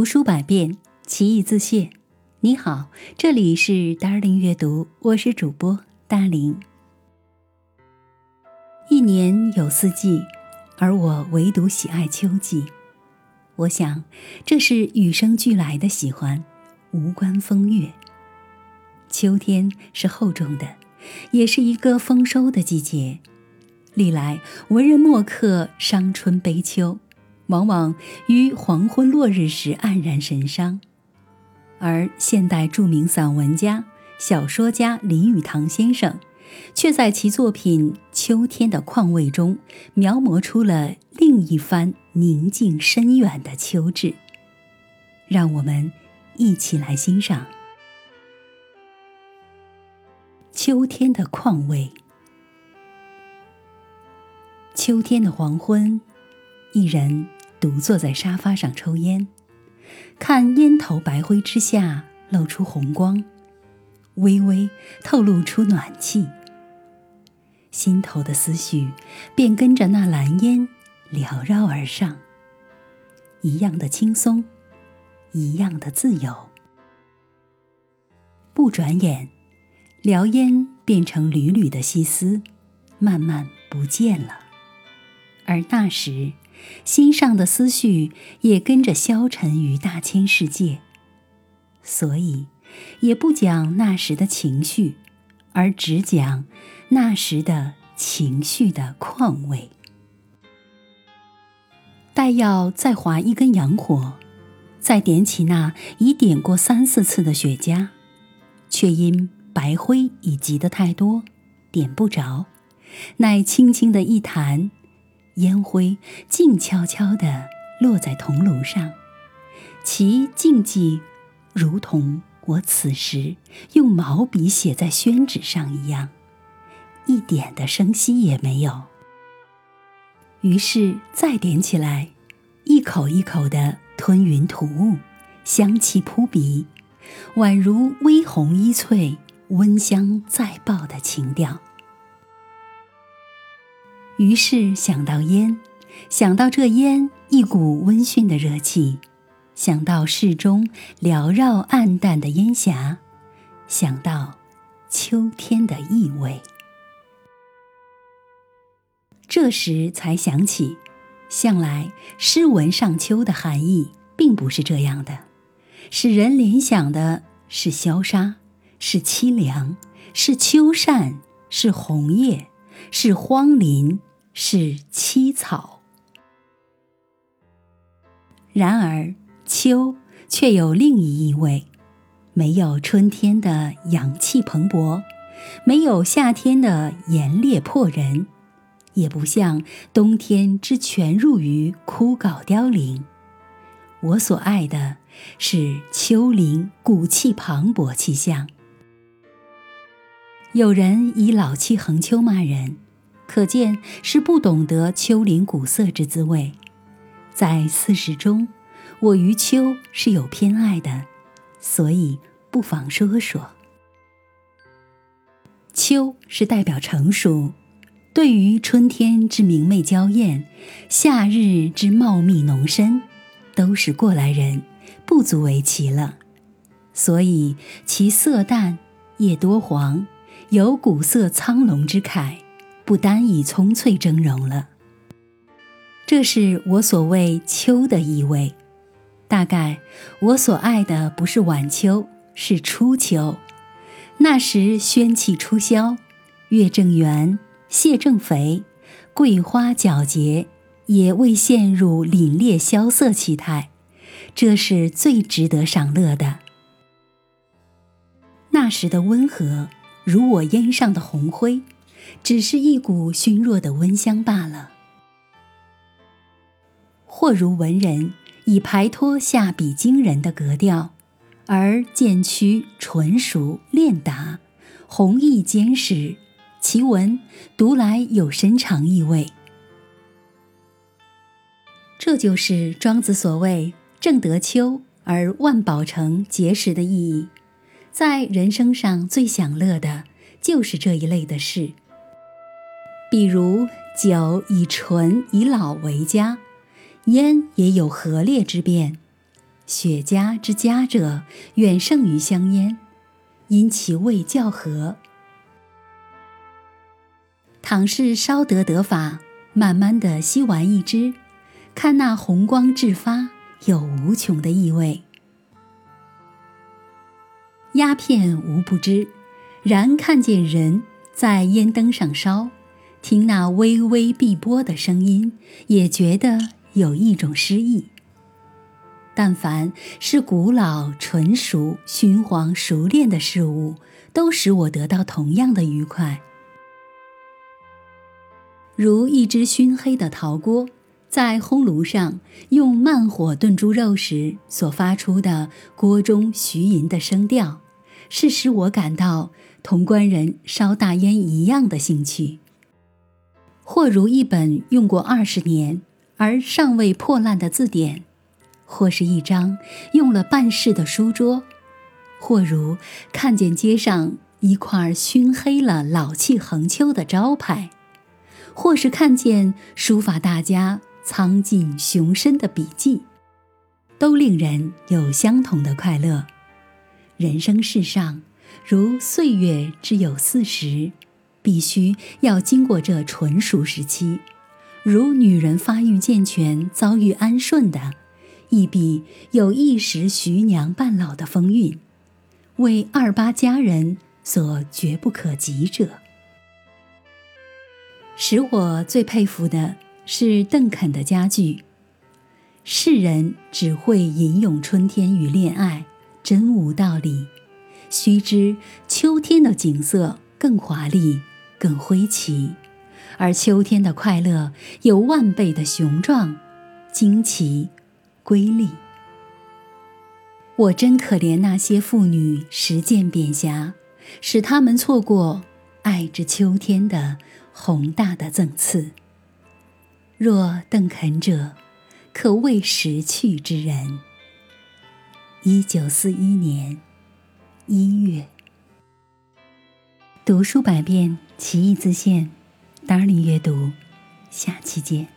读书百遍，其义自现。你好，这里是 Darling 阅读，我是主播大林。一年有四季，而我唯独喜爱秋季。我想，这是与生俱来的喜欢，无关风月。秋天是厚重的，也是一个丰收的季节。历来文人墨客伤春悲秋。往往于黄昏落日时黯然神伤，而现代著名散文家、小说家林语堂先生，却在其作品《秋天的况味》中描摹出了另一番宁静深远的秋致。让我们一起来欣赏《秋天的况味》。秋天的黄昏，一人。独坐在沙发上抽烟，看烟头白灰之下露出红光，微微透露出暖气。心头的思绪便跟着那蓝烟缭绕而上，一样的轻松，一样的自由。不转眼，燎烟变成缕缕的细丝，慢慢不见了。而那时。心上的思绪也跟着消沉于大千世界，所以也不讲那时的情绪，而只讲那时的情绪的况味。待要再划一根洋火，再点起那已点过三四次的雪茄，却因白灰已积得太多，点不着，乃轻轻的一弹。烟灰静悄悄地落在铜炉上，其静寂，如同我此时用毛笔写在宣纸上一样，一点的声息也没有。于是再点起来，一口一口的吞云吐雾，香气扑鼻，宛如微红衣翠，温香再爆的情调。于是想到烟，想到这烟一股温煦的热气，想到室中缭绕暗淡的烟霞，想到秋天的意味。这时才想起，向来诗文上秋的含义并不是这样的，使人联想的是萧杀，是凄凉，是秋扇，是红叶，是荒林。是凄草，然而秋却有另一意味，没有春天的阳气蓬勃，没有夏天的炎烈迫人，也不像冬天之全入于枯槁凋零。我所爱的是秋林古气磅礴气象。有人以老气横秋骂人。可见是不懂得秋林古色之滋味，在四时中，我于秋是有偏爱的，所以不妨说说。秋是代表成熟，对于春天之明媚娇艳，夏日之茂密浓深，都是过来人，不足为奇了。所以其色淡，叶多黄，有古色苍龙之慨。不单以葱翠峥嵘了，这是我所谓秋的意味。大概我所爱的不是晚秋，是初秋。那时宣气初消，月正圆，蟹正肥，桂花皎洁，也未陷入凛冽萧瑟气态，这是最值得赏乐的。那时的温和，如我烟上的红灰。只是一股熏弱的温香罢了。或如文人以排脱下笔惊人的格调，而渐趋纯熟练达，弘毅坚实，其文读来有深长意味。这就是庄子所谓“正得秋而万宝成结实”的意义。在人生上最享乐的，就是这一类的事。比如酒以醇以老为佳，烟也有和烈之变，雪茄之佳者，远胜于香烟，因其味较和。倘是烧得得法，慢慢的吸完一支，看那红光炙发，有无穷的意味。鸦片无不知，然看见人在烟灯上烧，听那微微碧波的声音，也觉得有一种诗意。但凡是古老、纯熟、熏黄、熟练的事物，都使我得到同样的愉快。如一只熏黑的陶锅，在烘炉上用慢火炖猪肉时所发出的锅中徐吟的声调，是使我感到同官人烧大烟一样的兴趣。或如一本用过二十年而尚未破烂的字典。或是一张用了半世的书桌，或如看见街上一块熏黑了、老气横秋的招牌，或是看见书法大家苍劲雄深的笔记，都令人有相同的快乐。人生世上，如岁月只有四十，必须要经过这纯熟时期；如女人发育健全、遭遇安顺的。亦必有一时徐娘半老的风韵，为二八佳人所绝不可及者。使我最佩服的是邓肯的佳句：“世人只会吟咏春天与恋爱，真无道理。须知秋天的景色更华丽、更灰奇，而秋天的快乐有万倍的雄壮、惊奇。”瑰丽，我真可怜那些妇女实践扁狭，使他们错过爱之秋天的宏大的赠赐。若邓肯者，可谓识趣之人。一九四一年一月，读书百遍，其义自现。达尔阅读，下期见。